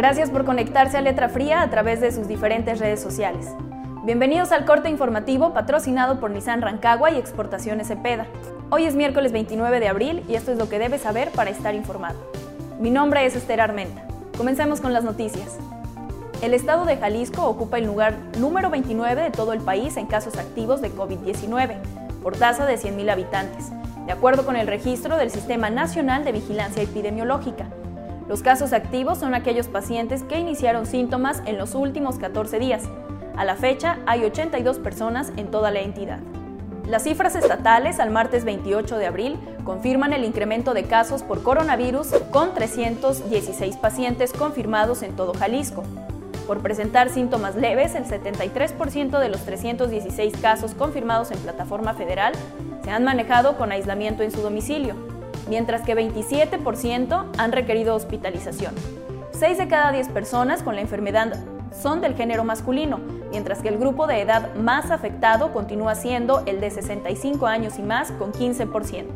Gracias por conectarse a Letra Fría a través de sus diferentes redes sociales. Bienvenidos al corte informativo patrocinado por Nissan Rancagua y Exportaciones Cepeda. Hoy es miércoles 29 de abril y esto es lo que debes saber para estar informado. Mi nombre es Esther Armenta. Comencemos con las noticias. El estado de Jalisco ocupa el lugar número 29 de todo el país en casos activos de COVID-19, por tasa de 100.000 habitantes, de acuerdo con el registro del Sistema Nacional de Vigilancia Epidemiológica. Los casos activos son aquellos pacientes que iniciaron síntomas en los últimos 14 días. A la fecha hay 82 personas en toda la entidad. Las cifras estatales al martes 28 de abril confirman el incremento de casos por coronavirus con 316 pacientes confirmados en todo Jalisco. Por presentar síntomas leves, el 73% de los 316 casos confirmados en plataforma federal se han manejado con aislamiento en su domicilio mientras que 27% han requerido hospitalización. 6 de cada 10 personas con la enfermedad son del género masculino, mientras que el grupo de edad más afectado continúa siendo el de 65 años y más con 15%.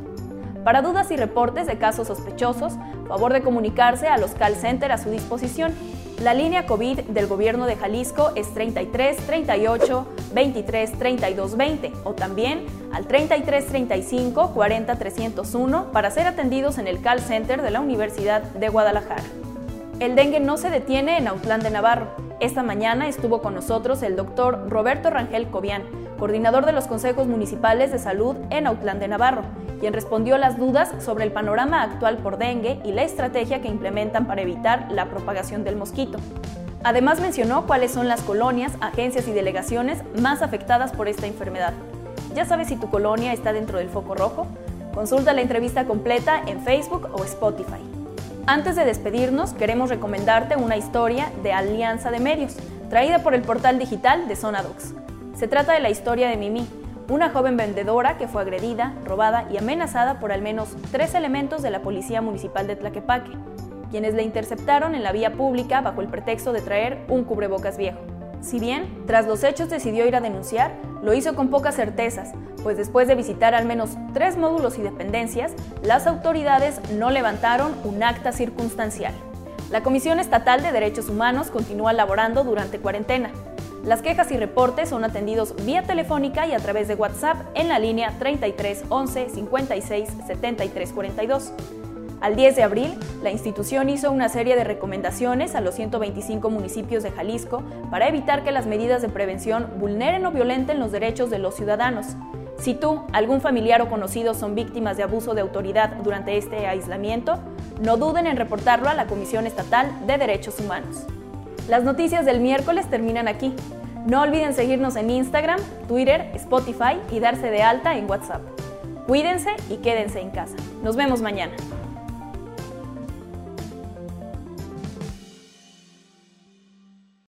Para dudas y reportes de casos sospechosos, favor de comunicarse a los call center a su disposición la línea COVID del gobierno de Jalisco es 33 38 23 32 20 o también al 33 35 40 301 para ser atendidos en el call center de la Universidad de Guadalajara. El dengue no se detiene en Autlán de Navarro. Esta mañana estuvo con nosotros el doctor Roberto Rangel Cobian, coordinador de los consejos municipales de salud en Autlán de Navarro, quien respondió las dudas sobre el panorama actual por dengue y la estrategia que implementan para evitar la propagación del mosquito. Además mencionó cuáles son las colonias, agencias y delegaciones más afectadas por esta enfermedad. ¿Ya sabes si tu colonia está dentro del foco rojo? Consulta la entrevista completa en Facebook o Spotify. Antes de despedirnos, queremos recomendarte una historia de Alianza de Medios, traída por el portal digital de Zona Se trata de la historia de Mimi, una joven vendedora que fue agredida, robada y amenazada por al menos tres elementos de la Policía Municipal de Tlaquepaque, quienes la interceptaron en la vía pública bajo el pretexto de traer un cubrebocas viejo. Si bien, tras los hechos decidió ir a denunciar, lo hizo con pocas certezas, pues después de visitar al menos tres módulos y dependencias, las autoridades no levantaron un acta circunstancial. La Comisión Estatal de Derechos Humanos continúa laborando durante cuarentena, las quejas y reportes son atendidos vía telefónica y a través de WhatsApp en la línea 33 11 56 73 42. Al 10 de abril, la institución hizo una serie de recomendaciones a los 125 municipios de Jalisco para evitar que las medidas de prevención vulneren o violenten los derechos de los ciudadanos. Si tú, algún familiar o conocido son víctimas de abuso de autoridad durante este aislamiento, no duden en reportarlo a la Comisión Estatal de Derechos Humanos. Las noticias del miércoles terminan aquí. No olviden seguirnos en Instagram, Twitter, Spotify y darse de alta en WhatsApp. Cuídense y quédense en casa. Nos vemos mañana.